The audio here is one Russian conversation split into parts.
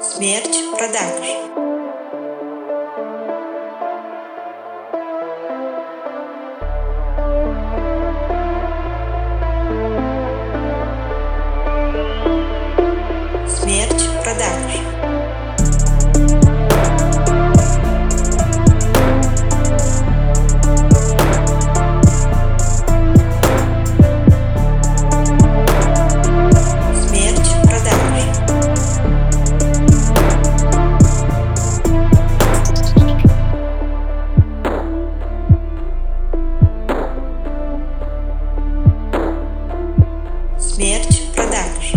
Смерть продаж. мерч продаж.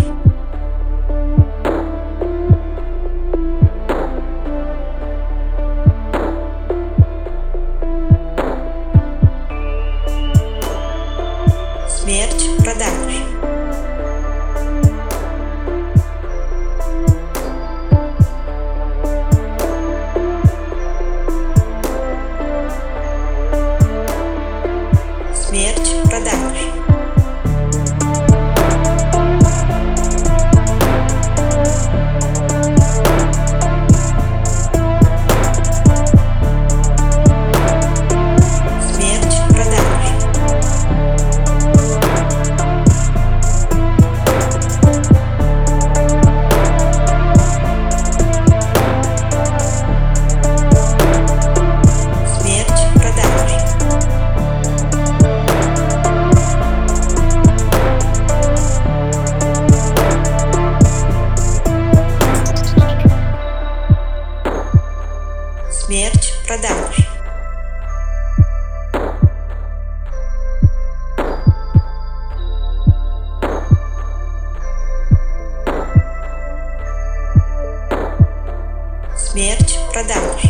Смерч продаж. Смерть. Продаж. Смерть продаж.